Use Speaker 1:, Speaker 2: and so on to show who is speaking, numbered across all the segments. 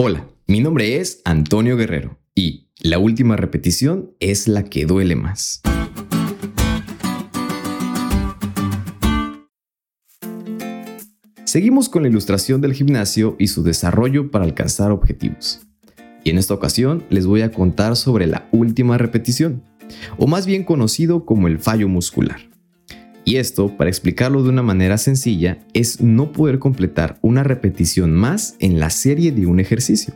Speaker 1: Hola, mi nombre es Antonio Guerrero y la última repetición es la que duele más. Seguimos con la ilustración del gimnasio y su desarrollo para alcanzar objetivos. Y en esta ocasión les voy a contar sobre la última repetición, o más bien conocido como el fallo muscular. Y esto, para explicarlo de una manera sencilla, es no poder completar una repetición más en la serie de un ejercicio.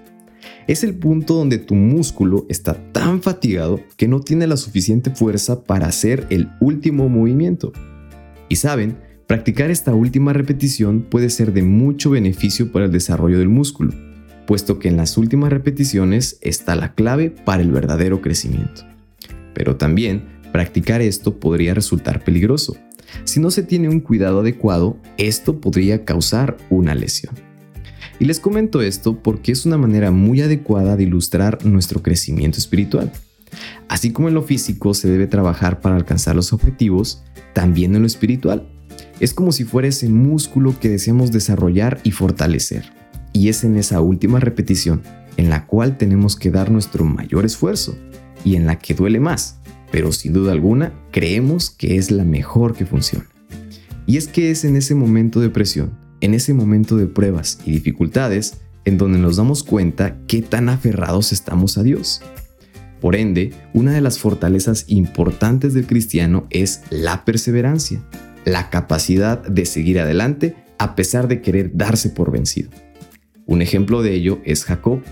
Speaker 1: Es el punto donde tu músculo está tan fatigado que no tiene la suficiente fuerza para hacer el último movimiento. Y saben, practicar esta última repetición puede ser de mucho beneficio para el desarrollo del músculo, puesto que en las últimas repeticiones está la clave para el verdadero crecimiento. Pero también practicar esto podría resultar peligroso, si no se tiene un cuidado adecuado, esto podría causar una lesión. Y les comento esto porque es una manera muy adecuada de ilustrar nuestro crecimiento espiritual. Así como en lo físico se debe trabajar para alcanzar los objetivos, también en lo espiritual. Es como si fuera ese músculo que deseamos desarrollar y fortalecer. Y es en esa última repetición en la cual tenemos que dar nuestro mayor esfuerzo y en la que duele más, pero sin duda alguna creemos que es la mejor que funciona. Y es que es en ese momento de presión, en ese momento de pruebas y dificultades, en donde nos damos cuenta qué tan aferrados estamos a Dios. Por ende, una de las fortalezas importantes del cristiano es la perseverancia, la capacidad de seguir adelante a pesar de querer darse por vencido. Un ejemplo de ello es Jacob,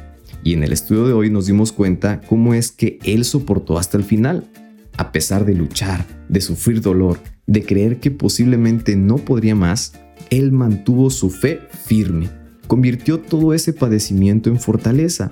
Speaker 1: y en el estudio de hoy nos dimos cuenta cómo es que él soportó hasta el final, a pesar de luchar, de sufrir dolor, de creer que posiblemente no podría más, él mantuvo su fe firme, convirtió todo ese padecimiento en fortaleza,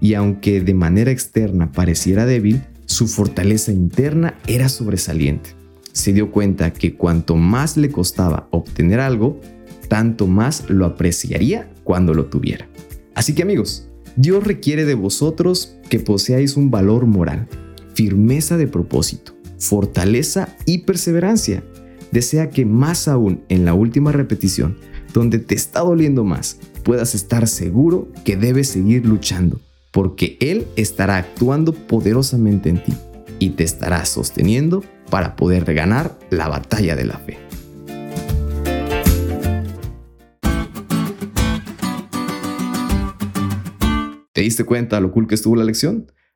Speaker 1: y aunque de manera externa pareciera débil, su fortaleza interna era sobresaliente. Se dio cuenta que cuanto más le costaba obtener algo, tanto más lo apreciaría cuando lo tuviera. Así que amigos, Dios requiere de vosotros que poseáis un valor moral, firmeza de propósito, fortaleza y perseverancia. Desea que más aún en la última repetición, donde te está doliendo más, puedas estar seguro que debes seguir luchando, porque Él estará actuando poderosamente en ti y te estará sosteniendo para poder ganar la batalla de la fe. ¿Te diste cuenta lo cool que estuvo la lección?